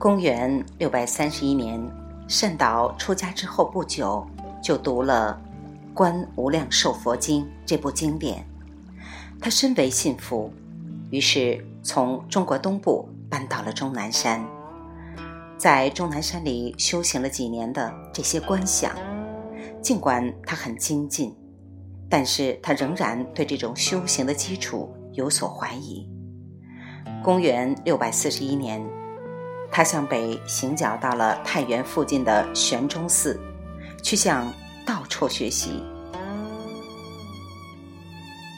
公元六百三十一年，善导出家之后不久，就读了《观无量寿佛经》这部经典。他深为信服，于是从中国东部搬到了终南山，在终南山里修行了几年的这些观想，尽管他很精进，但是他仍然对这种修行的基础有所怀疑。公元六百四十一年，他向北行脚到了太原附近的玄中寺，去向道绰学习。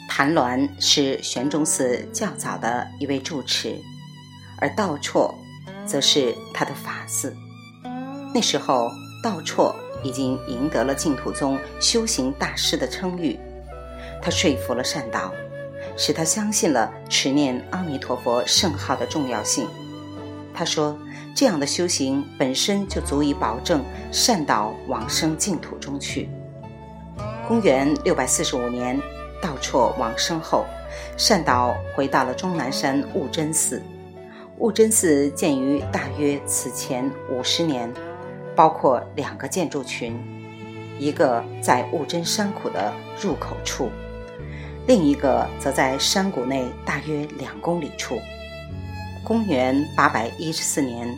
谭鸾是玄中寺较早的一位住持，而道绰则是他的法嗣。那时候，道绰已经赢得了净土宗修行大师的称誉，他说服了善导。使他相信了持念阿弥陀佛圣号的重要性。他说：“这样的修行本身就足以保证善导往生净土中去。”公元六百四十五年，道绰往生后，善导回到了终南山悟真寺。悟真寺建于大约此前五十年，包括两个建筑群，一个在悟真山谷的入口处。另一个则在山谷内大约两公里处。公元八百一十四年，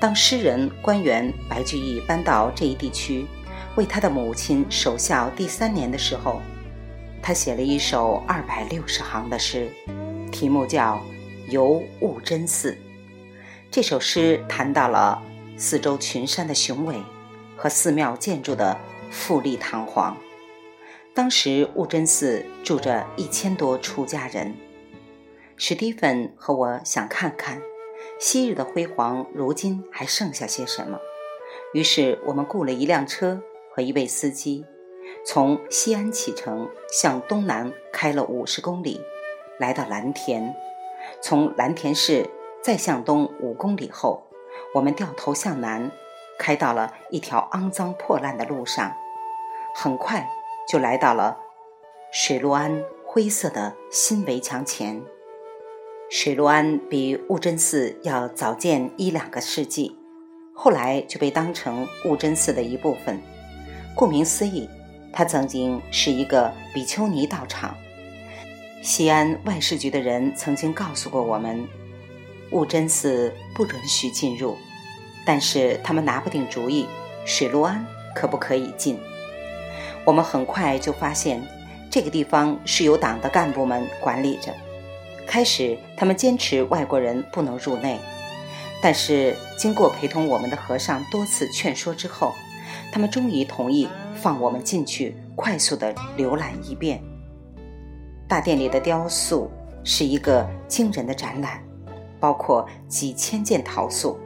当诗人官员白居易搬到这一地区，为他的母亲守孝第三年的时候，他写了一首二百六十行的诗，题目叫《游悟真寺》。这首诗谈到了四周群山的雄伟和寺庙建筑的富丽堂皇。当时悟真寺住着一千多出家人。史蒂芬和我想看看昔日的辉煌，如今还剩下些什么。于是我们雇了一辆车和一位司机，从西安启程，向东南开了五十公里，来到蓝田。从蓝田市再向东五公里后，我们掉头向南，开到了一条肮脏破烂的路上。很快。就来到了水陆庵灰色的新围墙前。水陆庵比悟真寺要早建一两个世纪，后来就被当成悟真寺的一部分。顾名思义，它曾经是一个比丘尼道场。西安外事局的人曾经告诉过我们，悟真寺不允许进入，但是他们拿不定主意，水陆庵可不可以进。我们很快就发现，这个地方是由党的干部们管理着。开始，他们坚持外国人不能入内，但是经过陪同我们的和尚多次劝说之后，他们终于同意放我们进去，快速地浏览一遍。大殿里的雕塑是一个惊人的展览，包括几千件陶塑，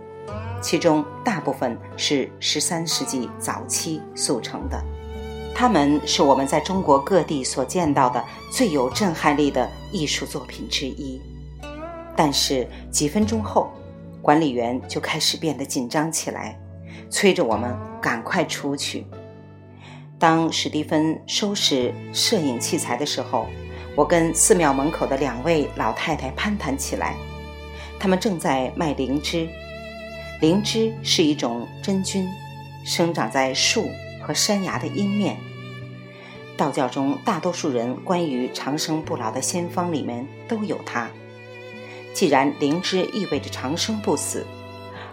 其中大部分是十三世纪早期塑成的。他们是我们在中国各地所见到的最有震撼力的艺术作品之一。但是几分钟后，管理员就开始变得紧张起来，催着我们赶快出去。当史蒂芬收拾摄影器材的时候，我跟寺庙门口的两位老太太攀谈起来。他们正在卖灵芝，灵芝是一种真菌，生长在树。和山崖的阴面，道教中大多数人关于长生不老的仙方里面都有它。既然灵芝意味着长生不死，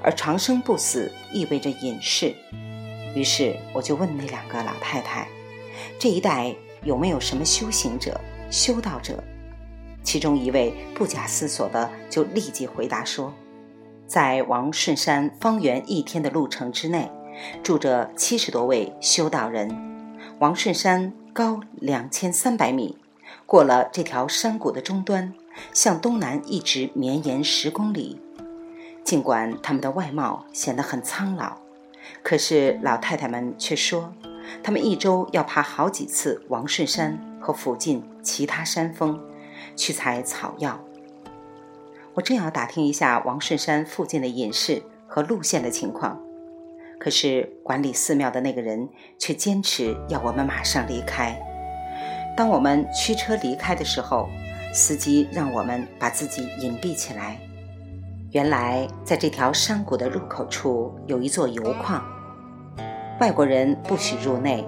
而长生不死意味着隐世，于是我就问那两个老太太，这一带有没有什么修行者、修道者？其中一位不假思索的就立即回答说，在王顺山方圆一天的路程之内。住着七十多位修道人。王顺山高两千三百米，过了这条山谷的终端，向东南一直绵延十公里。尽管他们的外貌显得很苍老，可是老太太们却说，他们一周要爬好几次王顺山和附近其他山峰，去采草药。我正要打听一下王顺山附近的隐士和路线的情况。可是管理寺庙的那个人却坚持要我们马上离开。当我们驱车离开的时候，司机让我们把自己隐蔽起来。原来在这条山谷的入口处有一座油矿，外国人不许入内。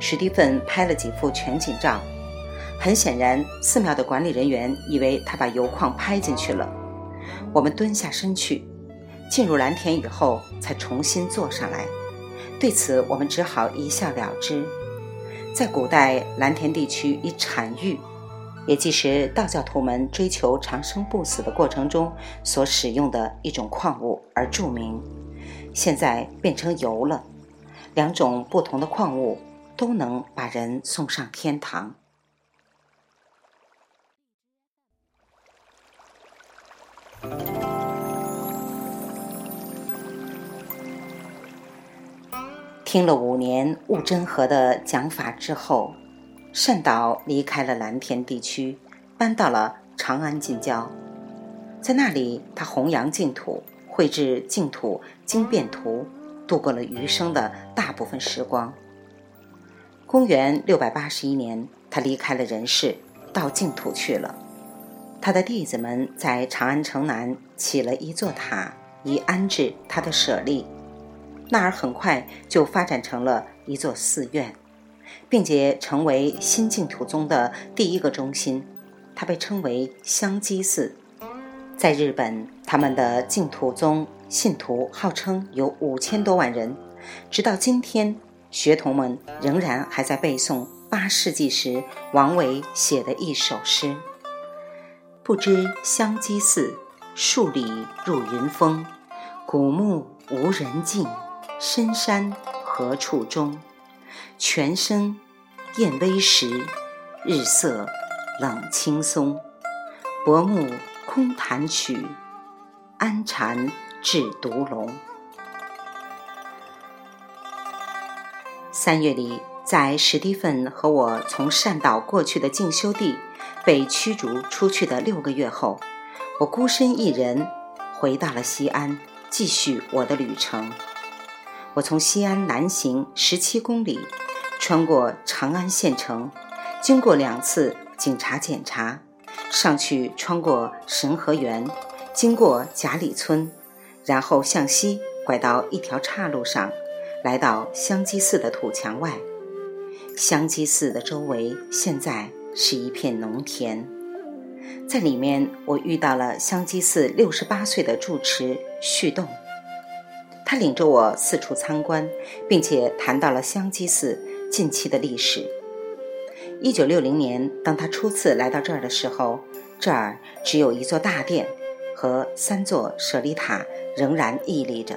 史蒂芬拍了几幅全景照，很显然，寺庙的管理人员以为他把油矿拍进去了。我们蹲下身去，进入蓝田以后才重新坐上来。对此，我们只好一笑了之。在古代，蓝田地区以产玉，也即是道教徒们追求长生不死的过程中所使用的一种矿物而著名。现在变成油了，两种不同的矿物。都能把人送上天堂。听了五年悟真和的讲法之后，善导离开了蓝田地区，搬到了长安近郊。在那里，他弘扬净土，绘制净土经变图，度过了余生的大部分时光。公元六百八十一年，他离开了人世，到净土去了。他的弟子们在长安城南起了一座塔，以安置他的舍利。那儿很快就发展成了一座寺院，并且成为新净土宗的第一个中心。它被称为香积寺。在日本，他们的净土宗信徒号称有五千多万人，直到今天。学童们仍然还在背诵八世纪时王维写的一首诗：“不知香积寺，数里入云峰。古木无人径，深山何处钟？泉声燕微时，日色冷青松。薄暮空弹曲，安禅制独龙。”三月里，在史蒂芬和我从善岛过去的进修地被驱逐出去的六个月后，我孤身一人回到了西安，继续我的旅程。我从西安南行十七公里，穿过长安县城，经过两次警察检查，上去穿过神河园，经过贾里村，然后向西拐到一条岔路上。来到香积寺的土墙外，香积寺的周围现在是一片农田，在里面我遇到了香积寺六十八岁的住持旭洞，他领着我四处参观，并且谈到了香积寺近期的历史。一九六零年，当他初次来到这儿的时候，这儿只有一座大殿和三座舍利塔仍然屹立着。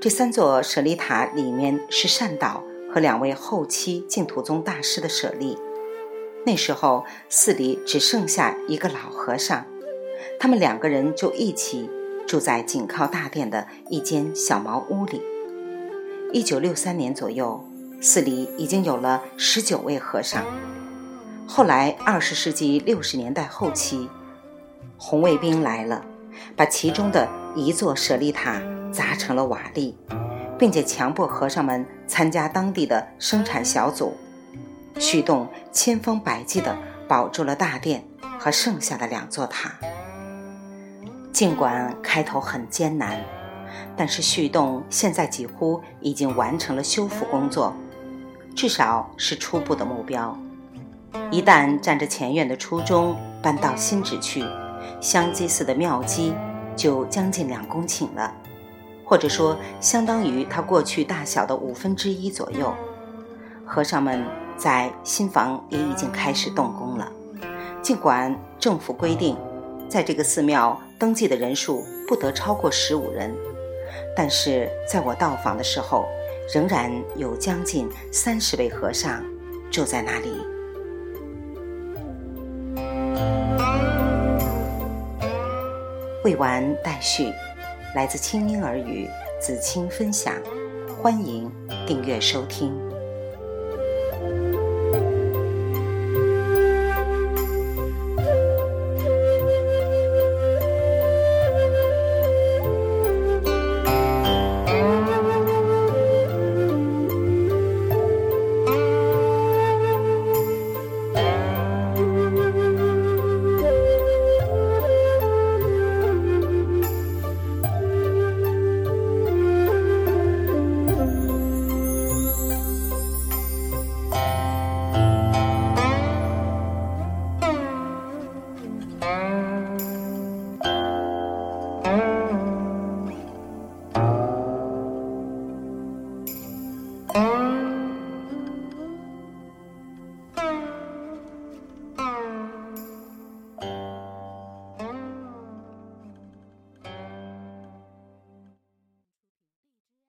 这三座舍利塔里面是善导和两位后期净土宗大师的舍利。那时候寺里只剩下一个老和尚，他们两个人就一起住在紧靠大殿的一间小茅屋里。一九六三年左右，寺里已经有了十九位和尚。后来二十世纪六十年代后期，红卫兵来了，把其中的一座舍利塔。砸成了瓦砾，并且强迫和尚们参加当地的生产小组。旭洞千方百计地保住了大殿和剩下的两座塔。尽管开头很艰难，但是旭洞现在几乎已经完成了修复工作，至少是初步的目标。一旦占着前院的初中搬到新址去，香积寺的庙基就将近两公顷了。或者说，相当于它过去大小的五分之一左右。和尚们在新房也已经开始动工了。尽管政府规定，在这个寺庙登记的人数不得超过十五人，但是在我到访的时候，仍然有将近三十位和尚住在那里。未完待续。来自清音耳语，子清分享，欢迎订阅收听。